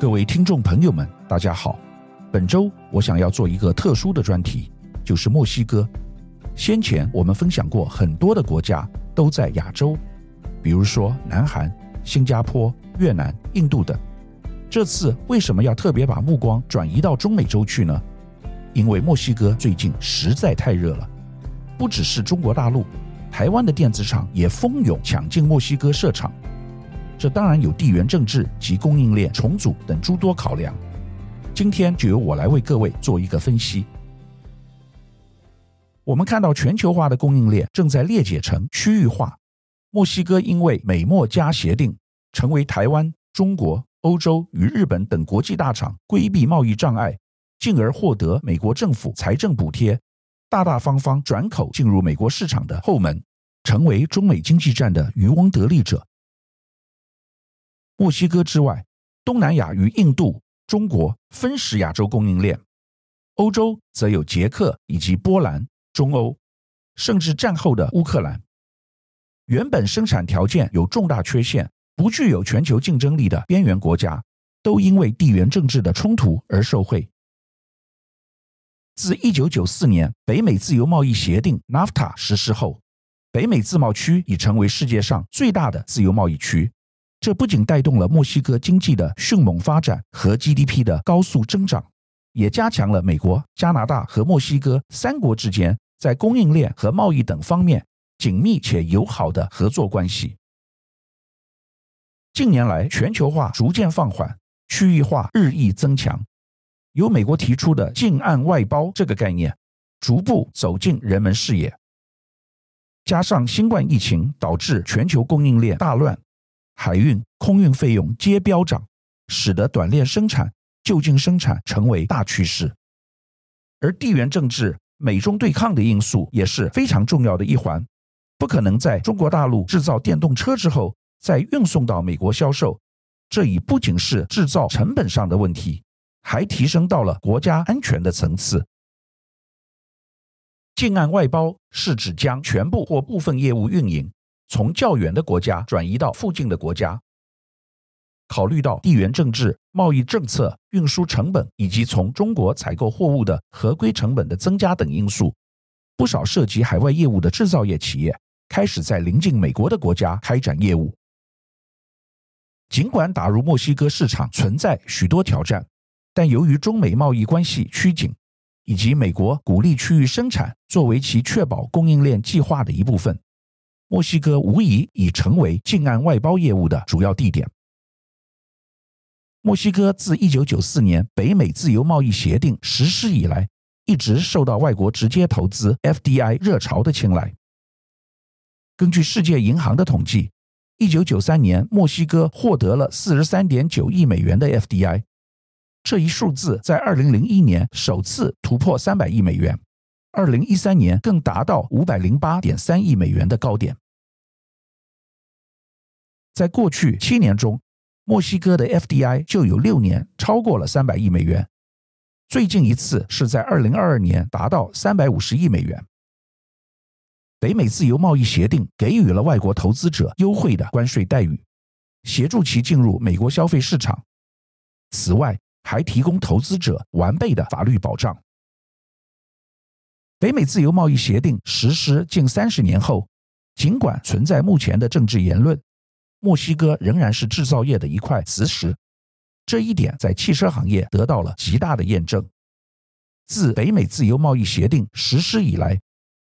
各位听众朋友们，大家好。本周我想要做一个特殊的专题，就是墨西哥。先前我们分享过很多的国家都在亚洲，比如说南韩、新加坡、越南、印度等。这次为什么要特别把目光转移到中美洲去呢？因为墨西哥最近实在太热了，不只是中国大陆，台湾的电子厂也蜂拥抢进墨西哥设厂。这当然有地缘政治及供应链重组等诸多考量。今天就由我来为各位做一个分析。我们看到全球化的供应链正在裂解成区域化。墨西哥因为美墨加协定，成为台湾、中国、欧洲与日本等国际大厂规避贸易障碍，进而获得美国政府财政补贴，大大方方转口进入美国市场的后门，成为中美经济战的渔翁得利者。墨西哥之外，东南亚与印度、中国分食亚洲供应链，欧洲则有捷克以及波兰、中欧，甚至战后的乌克兰。原本生产条件有重大缺陷、不具有全球竞争力的边缘国家，都因为地缘政治的冲突而受惠。自一九九四年北美自由贸易协定 （NAFTA） 实施后，北美自贸区已成为世界上最大的自由贸易区。这不仅带动了墨西哥经济的迅猛发展和 GDP 的高速增长，也加强了美国、加拿大和墨西哥三国之间在供应链和贸易等方面紧密且友好的合作关系。近年来，全球化逐渐放缓，区域化日益增强，由美国提出的“近岸外包”这个概念逐步走进人们视野。加上新冠疫情导致全球供应链大乱。海运、空运费用皆飙涨，使得短链生产、就近生产成为大趋势。而地缘政治、美中对抗的因素也是非常重要的一环。不可能在中国大陆制造电动车之后再运送到美国销售，这已不仅是制造成本上的问题，还提升到了国家安全的层次。近岸外包是指将全部或部分业务运营。从较远的国家转移到附近的国家，考虑到地缘政治、贸易政策、运输成本以及从中国采购货物的合规成本的增加等因素，不少涉及海外业务的制造业企业开始在临近美国的国家开展业务。尽管打入墨西哥市场存在许多挑战，但由于中美贸易关系趋紧，以及美国鼓励区域生产作为其确保供应链计划的一部分。墨西哥无疑已成为近岸外包业务的主要地点。墨西哥自一九九四年北美自由贸易协定实施以来，一直受到外国直接投资 （FDI） 热潮的青睐。根据世界银行的统计，一九九三年墨西哥获得了四十三点九亿美元的 FDI，这一数字在二零零一年首次突破三百亿美元。二零一三年更达到五百零八点三亿美元的高点。在过去七年中，墨西哥的 FDI 就有六年超过了三百亿美元，最近一次是在二零二二年达到三百五十亿美元。北美自由贸易协定给予了外国投资者优惠的关税待遇，协助其进入美国消费市场。此外，还提供投资者完备的法律保障。北美自由贸易协定实施近三十年后，尽管存在目前的政治言论，墨西哥仍然是制造业的一块磁石。这一点在汽车行业得到了极大的验证。自北美自由贸易协定实施以来，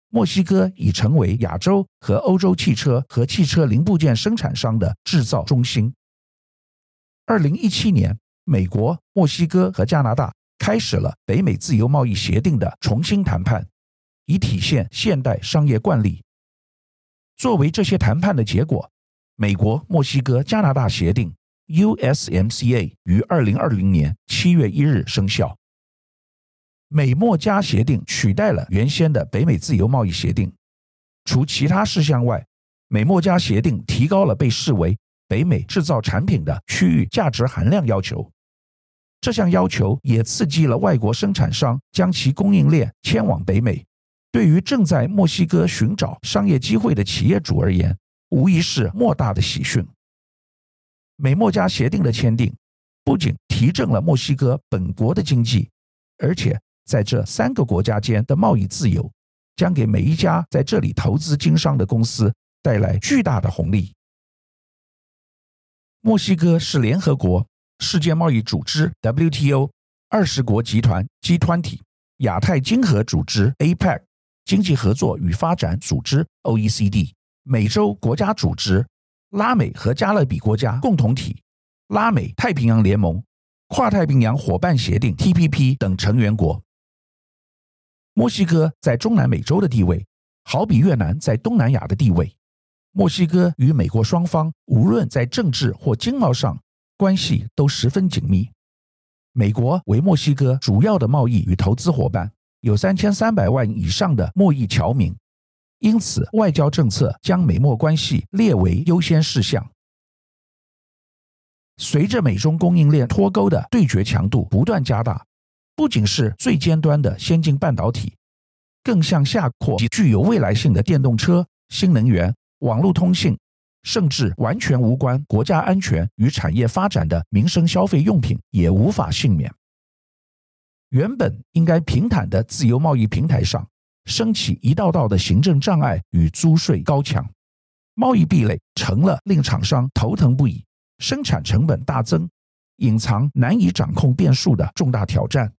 墨西哥已成为亚洲和欧洲汽车和汽车零部件生产商的制造中心。二零一七年，美国、墨西哥和加拿大开始了北美自由贸易协定的重新谈判。以体现现代商业惯例。作为这些谈判的结果，美国墨西哥加拿大协定 （USMCA） 于二零二零年七月一日生效。美墨加协定取代了原先的北美自由贸易协定。除其他事项外，美墨加协定提高了被视为北美制造产品的区域价值含量要求。这项要求也刺激了外国生产商将其供应链迁往北美。对于正在墨西哥寻找商业机会的企业主而言，无疑是莫大的喜讯。美墨加协定的签订，不仅提振了墨西哥本国的经济，而且在这三个国家间的贸易自由，将给每一家在这里投资经商的公司带来巨大的红利。墨西哥是联合国、世界贸易组织 （WTO）、二十国集团 （G20）、亚太经合组织 （APEC）、经济合作与发展组织 （OECD）、美洲国家组织、拉美和加勒比国家共同体。拉美太平洋联盟、跨太平洋伙伴协定 （TPP） 等成员国。墨西哥在中南美洲的地位，好比越南在东南亚的地位。墨西哥与美国双方无论在政治或经贸上关系都十分紧密。美国为墨西哥主要的贸易与投资伙伴，有三千三百万以上的贸易侨民，因此外交政策将美墨关系列为优先事项。随着美中供应链脱钩的对决强度不断加大，不仅是最尖端的先进半导体，更向下扩及具有未来性的电动车、新能源、网络通信，甚至完全无关国家安全与产业发展的民生消费用品也无法幸免。原本应该平坦的自由贸易平台上，升起一道道的行政障碍与租税高墙，贸易壁垒成了令厂商头疼不已。生产成本大增，隐藏难以掌控变数的重大挑战。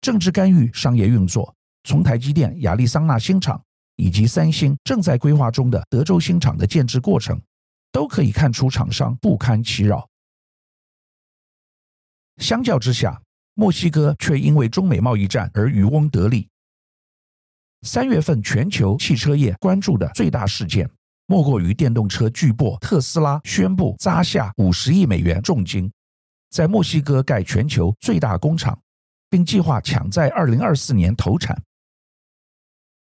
政治干预商业运作，从台积电亚利桑那新厂以及三星正在规划中的德州新厂的建制过程，都可以看出厂商不堪其扰。相较之下，墨西哥却因为中美贸易战而渔翁得利。三月份全球汽车业关注的最大事件。莫过于电动车巨擘特斯拉宣布砸下五十亿美元重金，在墨西哥盖全球最大工厂，并计划抢在二零二四年投产。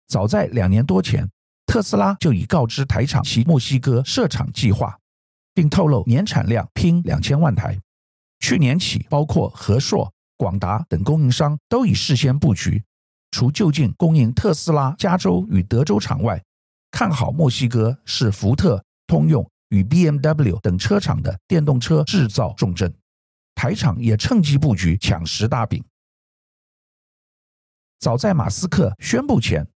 早在两年多前，特斯拉就已告知台厂其墨西哥设厂计划，并透露年产量拼两千万台。去年起，包括和硕、广达等供应商都已事先布局，除就近供应特斯拉加州与德州厂外。看好墨西哥是福特、通用与 BMW 等车厂的电动车制造重镇，台厂也趁机布局抢食大饼。早在马斯克宣布前，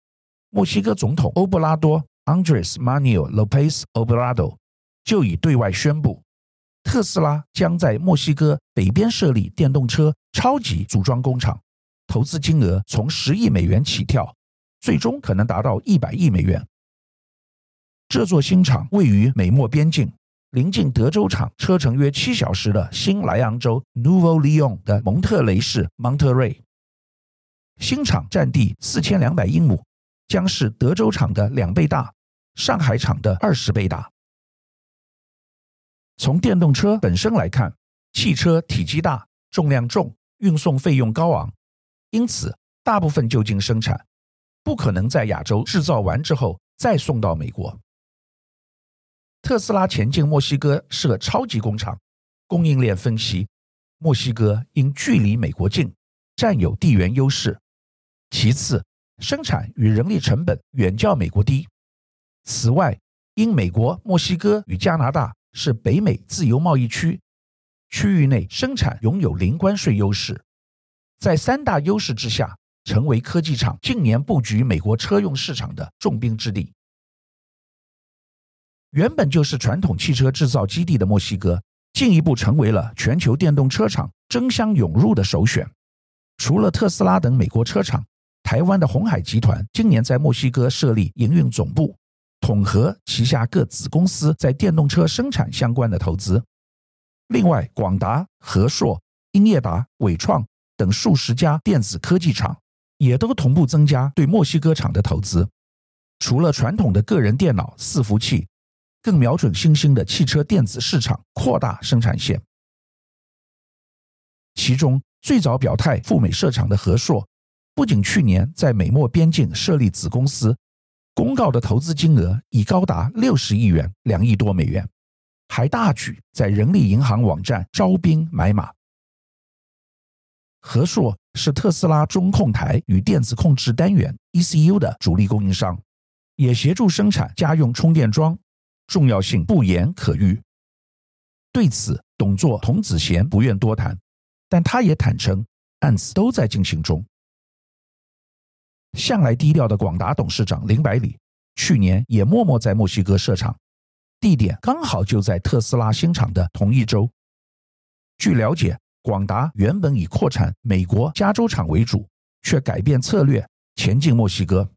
墨西哥总统欧布拉多 （Andrés Manuel López Obrador） 就已对外宣布，特斯拉将在墨西哥北边设立电动车超级组装工厂，投资金额从十亿美元起跳，最终可能达到一百亿美元。这座新厂位于美墨边境，临近德州厂车程约七小时的新莱昂州 Nuevo Leon） 的蒙特雷市 Monterrey。新厂占地四千两百英亩，将是德州厂的两倍大，上海厂的二十倍大。从电动车本身来看，汽车体积大、重量重、运送费用高昂，因此大部分就近生产，不可能在亚洲制造完之后再送到美国。特斯拉前进墨西哥设超级工厂，供应链分析，墨西哥因距离美国近，占有地缘优势；其次，生产与人力成本远较美国低；此外，因美国、墨西哥与加拿大是北美自由贸易区，区域内生产拥有零关税优势，在三大优势之下，成为科技厂近年布局美国车用市场的重兵之地。原本就是传统汽车制造基地的墨西哥，进一步成为了全球电动车厂争相涌入的首选。除了特斯拉等美国车厂，台湾的鸿海集团今年在墨西哥设立营运总部，统合旗下各子公司在电动车生产相关的投资。另外，广达、和硕、英业达、伟创等数十家电子科技厂也都同步增加对墨西哥厂的投资。除了传统的个人电脑伺服器。更瞄准新兴的汽车电子市场，扩大生产线。其中最早表态赴美设厂的和硕，不仅去年在美墨边境设立子公司，公告的投资金额已高达六十亿元，两亿多美元，还大举在人力银行网站招兵买马。和硕是特斯拉中控台与电子控制单元 ECU 的主力供应商，也协助生产家用充电桩。重要性不言可喻。对此，董座童子贤不愿多谈，但他也坦诚案子都在进行中。向来低调的广达董事长林百里去年也默默在墨西哥设厂，地点刚好就在特斯拉新厂的同一州。据了解，广达原本以扩产美国加州厂为主，却改变策略，前进墨西哥。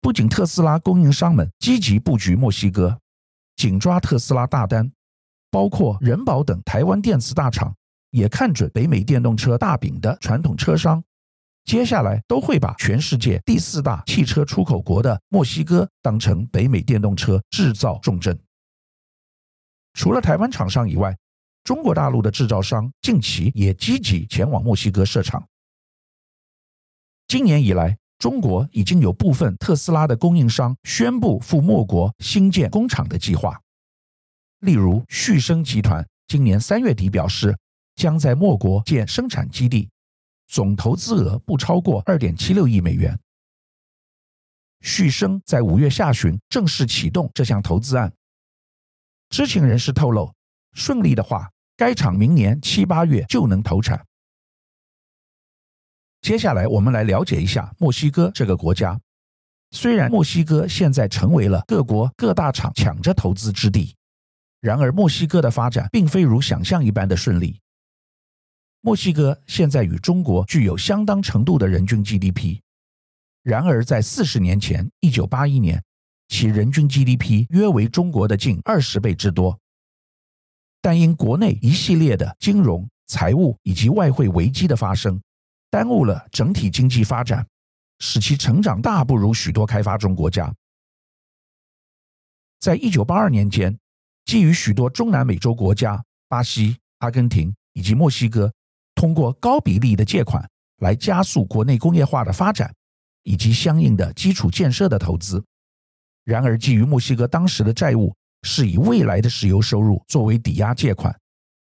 不仅特斯拉供应商们积极布局墨西哥，紧抓特斯拉大单，包括仁宝等台湾电子大厂也看准北美电动车大饼的传统车商。接下来都会把全世界第四大汽车出口国的墨西哥当成北美电动车制造重镇。除了台湾厂商以外，中国大陆的制造商近期也积极前往墨西哥设厂。今年以来，中国已经有部分特斯拉的供应商宣布赴墨国新建工厂的计划，例如旭升集团今年三月底表示，将在墨国建生产基地。总投资额不超过二点七六亿美元。旭升在五月下旬正式启动这项投资案。知情人士透露，顺利的话，该厂明年七八月就能投产。接下来，我们来了解一下墨西哥这个国家。虽然墨西哥现在成为了各国各大厂抢着投资之地，然而墨西哥的发展并非如想象一般的顺利。墨西哥现在与中国具有相当程度的人均 GDP，然而在四十年前，一九八一年，其人均 GDP 约为中国的近二十倍之多。但因国内一系列的金融、财务以及外汇危机的发生，耽误了整体经济发展，使其成长大不如许多开发中国家。在一九八二年间，基于许多中南美洲国家，巴西、阿根廷以及墨西哥。通过高比例的借款来加速国内工业化的发展，以及相应的基础建设的投资。然而，基于墨西哥当时的债务是以未来的石油收入作为抵押借款，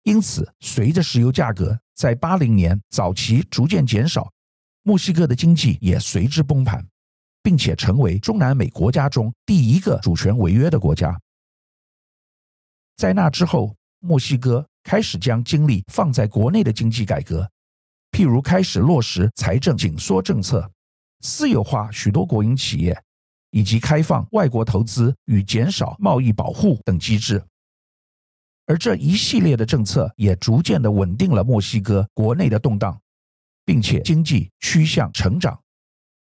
因此随着石油价格在八零年早期逐渐减少，墨西哥的经济也随之崩盘，并且成为中南美国家中第一个主权违约的国家。在那之后，墨西哥。开始将精力放在国内的经济改革，譬如开始落实财政紧缩政策、私有化许多国营企业，以及开放外国投资与减少贸易保护等机制。而这一系列的政策也逐渐的稳定了墨西哥国内的动荡，并且经济趋向成长。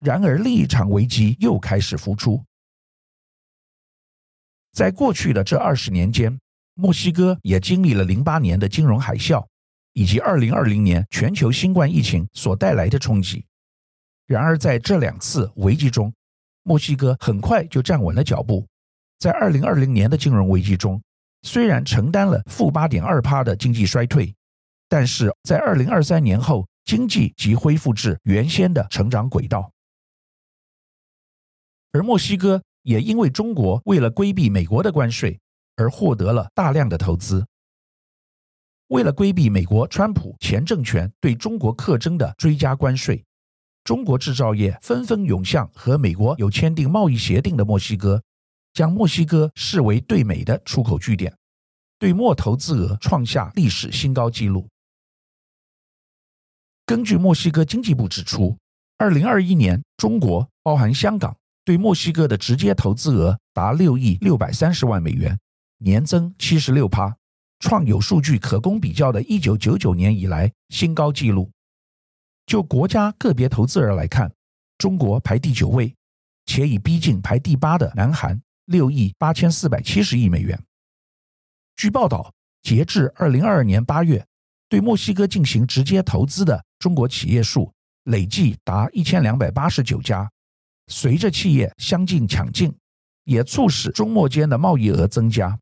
然而，另一场危机又开始浮出。在过去的这二十年间，墨西哥也经历了零八年的金融海啸，以及二零二零年全球新冠疫情所带来的冲击。然而，在这两次危机中，墨西哥很快就站稳了脚步。在二零二零年的金融危机中，虽然承担了负八点二趴的经济衰退，但是在二零二三年后，经济即恢复至原先的成长轨道。而墨西哥也因为中国为了规避美国的关税，而获得了大量的投资。为了规避美国川普前政权对中国课征的追加关税，中国制造业纷纷涌向和美国有签订贸易协定的墨西哥，将墨西哥视为对美的出口据点，对墨投资额创下历史新高纪录。根据墨西哥经济部指出，二零二一年中国包含香港对墨西哥的直接投资额达六亿六百三十万美元。年增七十六趴，创有数据可供比较的一九九九年以来新高纪录。就国家个别投资额来看，中国排第九位，且已逼近排第八的南韩六亿八千四百七十亿美元。据报道，截至二零二二年八月，对墨西哥进行直接投资的中国企业数累计达一千两百八十九家。随着企业相继抢进，也促使中墨间的贸易额增加。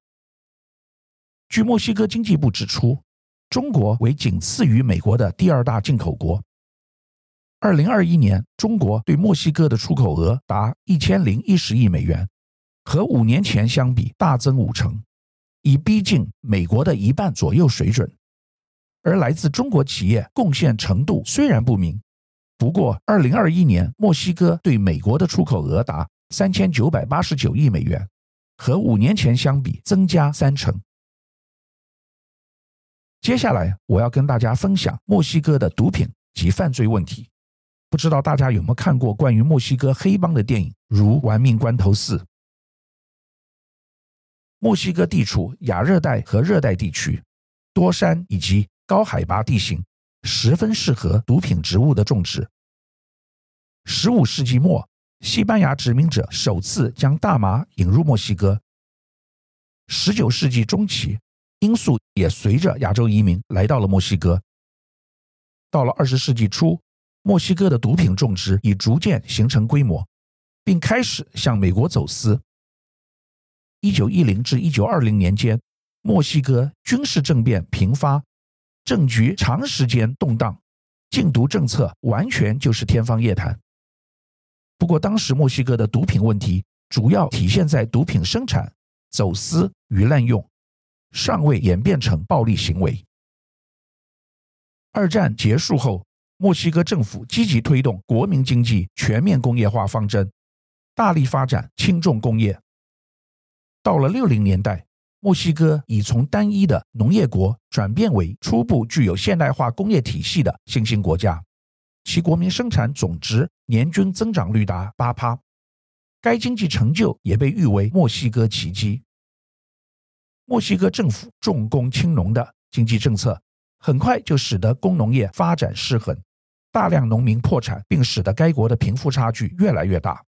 据墨西哥经济部指出，中国为仅次于美国的第二大进口国。二零二一年，中国对墨西哥的出口额达一千零一十亿美元，和五年前相比大增五成，已逼近美国的一半左右水准。而来自中国企业贡献程度虽然不明，不过二零二一年墨西哥对美国的出口额达三千九百八十九亿美元，和五年前相比增加三成。接下来我要跟大家分享墨西哥的毒品及犯罪问题。不知道大家有没有看过关于墨西哥黑帮的电影，如《玩命关头四》。墨西哥地处亚热带和热带地区，多山以及高海拔地形，十分适合毒品植物的种植。十五世纪末，西班牙殖民者首次将大麻引入墨西哥。十九世纪中期，罂粟也随着亚洲移民来到了墨西哥。到了二十世纪初，墨西哥的毒品种植已逐渐形成规模，并开始向美国走私。一九一零至一九二零年间，墨西哥军事政变频发，政局长时间动荡，禁毒政策完全就是天方夜谭。不过，当时墨西哥的毒品问题主要体现在毒品生产、走私与滥用，尚未演变成暴力行为。二战结束后，墨西哥政府积极推动国民经济全面工业化方针，大力发展轻重工业。到了六零年代，墨西哥已从单一的农业国转变为初步具有现代化工业体系的新兴国家，其国民生产总值年均增长率达八趴，该经济成就也被誉为墨西哥奇迹。墨西哥政府重工轻农的经济政策，很快就使得工农业发展失衡，大量农民破产，并使得该国的贫富差距越来越大。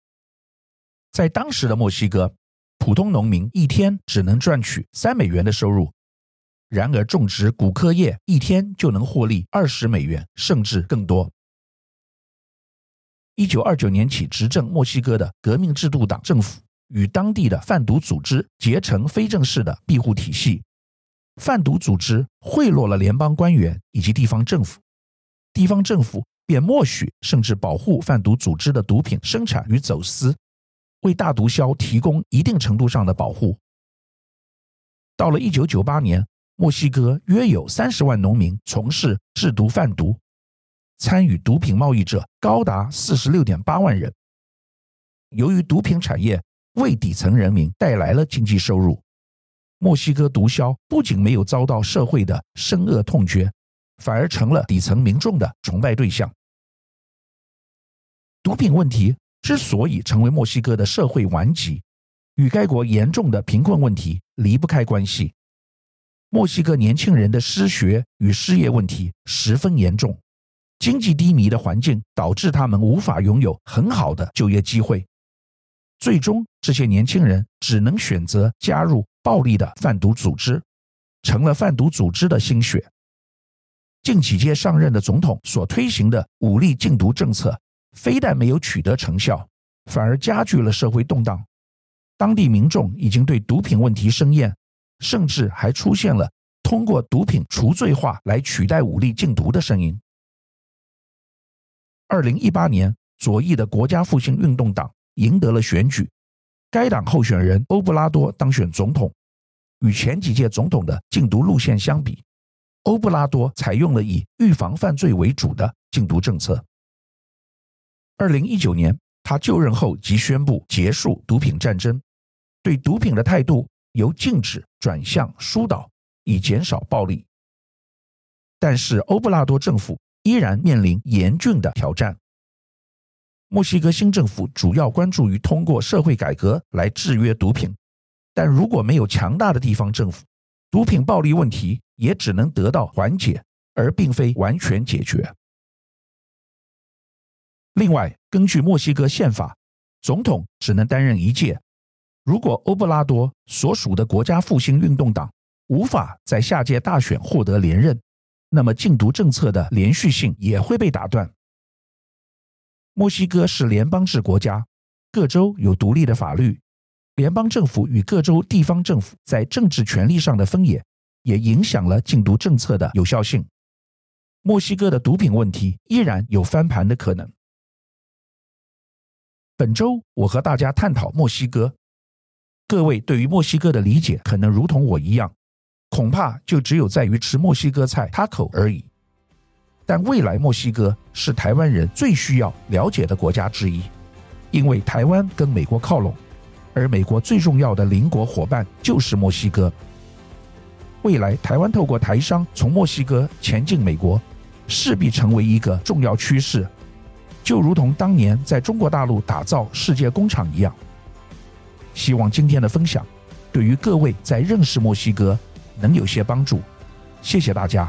在当时的墨西哥，普通农民一天只能赚取三美元的收入，然而种植谷科叶一天就能获利二十美元，甚至更多。一九二九年起执政墨西哥的革命制度党政府与当地的贩毒组织结成非正式的庇护体系，贩毒组织贿赂了联邦官员以及地方政府，地方政府便默许甚至保护贩毒组织的毒品生产与走私。为大毒枭提供一定程度上的保护。到了一九九八年，墨西哥约有三十万农民从事制毒贩毒，参与毒品贸易者高达四十六点八万人。由于毒品产业为底层人民带来了经济收入，墨西哥毒枭不仅没有遭到社会的深恶痛绝，反而成了底层民众的崇拜对象。毒品问题。之所以成为墨西哥的社会顽疾，与该国严重的贫困问题离不开关系。墨西哥年轻人的失学与失业问题十分严重，经济低迷的环境导致他们无法拥有很好的就业机会，最终这些年轻人只能选择加入暴力的贩毒组织，成了贩毒组织的心血。近几届上任的总统所推行的武力禁毒政策。非但没有取得成效，反而加剧了社会动荡。当地民众已经对毒品问题生厌，甚至还出现了通过毒品除罪化来取代武力禁毒的声音。二零一八年，左翼的国家复兴运动党赢得了选举，该党候选人欧布拉多当选总统。与前几届总统的禁毒路线相比，欧布拉多采用了以预防犯罪为主的禁毒政策。二零一九年，他就任后即宣布结束毒品战争，对毒品的态度由禁止转向疏导，以减少暴力。但是，欧布拉多政府依然面临严峻的挑战。墨西哥新政府主要关注于通过社会改革来制约毒品，但如果没有强大的地方政府，毒品暴力问题也只能得到缓解，而并非完全解决。另外，根据墨西哥宪法，总统只能担任一届。如果欧布拉多所属的国家复兴运动党无法在下届大选获得连任，那么禁毒政策的连续性也会被打断。墨西哥是联邦制国家，各州有独立的法律，联邦政府与各州地方政府在政治权力上的分野，也影响了禁毒政策的有效性。墨西哥的毒品问题依然有翻盘的可能。本周我和大家探讨墨西哥，各位对于墨西哥的理解可能如同我一样，恐怕就只有在于吃墨西哥菜 taco 而已。但未来墨西哥是台湾人最需要了解的国家之一，因为台湾跟美国靠拢，而美国最重要的邻国伙伴就是墨西哥。未来台湾透过台商从墨西哥前进美国，势必成为一个重要趋势，就如同当年在中国大陆打造世界工厂一样。希望今天的分享对于各位在认识墨西哥能有些帮助。谢谢大家。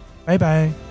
拜拜。